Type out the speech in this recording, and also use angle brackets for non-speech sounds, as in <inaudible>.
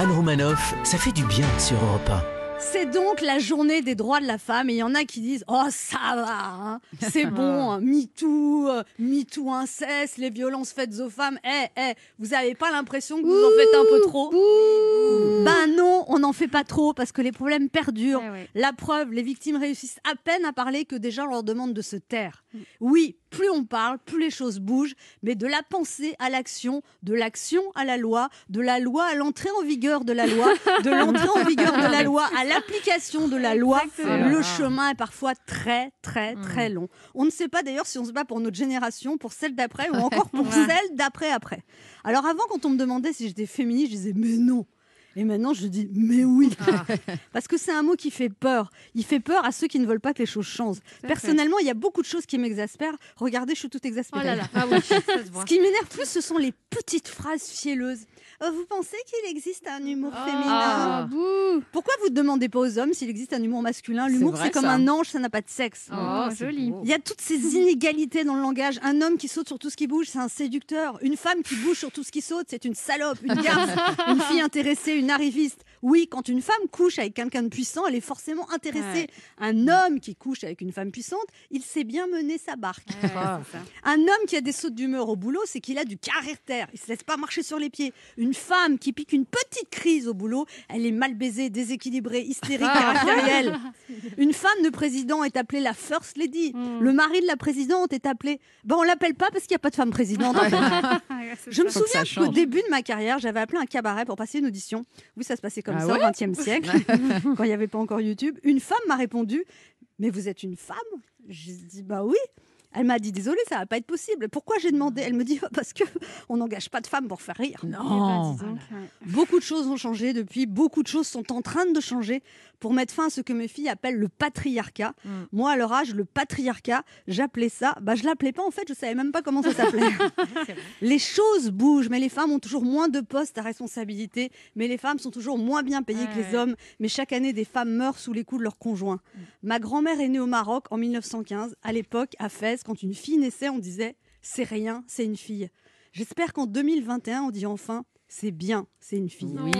Anne Romanoff, ça fait du bien sur Europe 1. C'est donc la journée des droits de la femme et il y en a qui disent Oh, ça va, hein. c'est <laughs> bon, hein. MeToo, euh, MeToo inceste, les violences faites aux femmes. Eh, eh, vous avez pas l'impression que vous en faites un peu trop Ben non, on n'en fait pas trop parce que les problèmes perdurent. Eh ouais. La preuve, les victimes réussissent à peine à parler que déjà on leur demande de se taire. Mm. Oui, plus on parle, plus les choses bougent, mais de la pensée à l'action, de l'action à la loi, de la loi à l'entrée en vigueur de la loi, de l'entrée en vigueur de la loi à l'application de la loi, Exactement. le chemin est parfois très très Mm. très long. On ne sait pas d'ailleurs si on se bat pour notre génération, pour celle d'après ou <laughs> encore pour celle d'après après. Alors avant quand on me demandait si j'étais féministe, je disais mais non. Et maintenant, je dis mais oui. Ah. <laughs> Parce que c'est un mot qui fait peur. Il fait peur à ceux qui ne veulent pas que les choses changent. Personnellement, il y a beaucoup de choses qui m'exaspèrent. Regardez, je suis toute Oh exaspérée. là là, ah oui, ça se <laughs> voit. Ce qui m'énerve plus, ce sont les petites phrases fielleuses. Euh, vous pensez qu'il existe un humour féminin? Ah, bouh. Pourquoi vous ne demandez pas aux hommes s'il existe un humour masculin? L'humour, c'est comme ça. un ange, ça n'a pas de sexe. Oh, c'est joli. Il y a toutes ces <laughs> inégalités dans le langage. Un homme qui saute sur tout ce qui bouge, c'est un séducteur. Une femme qui bouge sur tout ce qui saute, c'est une salope, une garce, <laughs> une fille intéressée, une arriviste. Oui, quand une femme couche avec quelqu'un de puissant, elle est forcément intéressée. Ouais. Un homme qui couche avec une femme puissante, il sait bien mener sa barque. Ouais, ça. Un homme qui a des sautes d'humeur au boulot, c'est qu'il a du caractère. Il se laisse pas marcher sur les pieds. Une femme qui pique une petite crise au boulot, elle est mal baisée, déséquilibrée, hystérique, <laughs> caractérielle. Une femme de président est appelée la first lady. Mm. Le mari de la présidente est appelé. Ben on l'appelle pas parce qu'il n'y a pas de femme présidente. en fait. <laughs> <laughs> Je me souviens qu'au début de ma carrière, j'avais appelé un cabaret pour passer une audition. Oui, ça se passait comme Ah ça ouais au <laughs> XXe siècle, quand il n'y avait pas encore YouTube. Une femme m'a répondu Mais vous êtes une femme? J'ai dit Bah oui. Elle m'a dit Désolée, ça va pas être possible. Pourquoi j'ai demandé? Elle me dit <laughs> Parce que on n'engage pas de femmes pour faire rire. Eh ben, Non. donc, ouais. Beaucoup de choses ont changé depuis, beaucoup de choses sont en train de changer pour mettre fin à ce que mes filles appellent le patriarcat. Mm. Moi, à leur âge, le patriarcat, j'appelais ça, bah je l'appelais pas en fait, je savais même pas comment ça s'appelait. <laughs> <laughs> les choses bougent, mais les femmes ont toujours moins de postes à responsabilité, mais les femmes sont toujours moins bien payées que les Ouais. hommes, mais chaque année, des femmes meurent sous les coups de leurs conjoints. Ma grand-mère est née au Maroc en 1915. À l'époque, à Fès, quand une fille naissait, on disait c'est rien, c'est une fille. J'espère qu'en 2021, on dit enfin c'est bien, c'est une fille. Oui.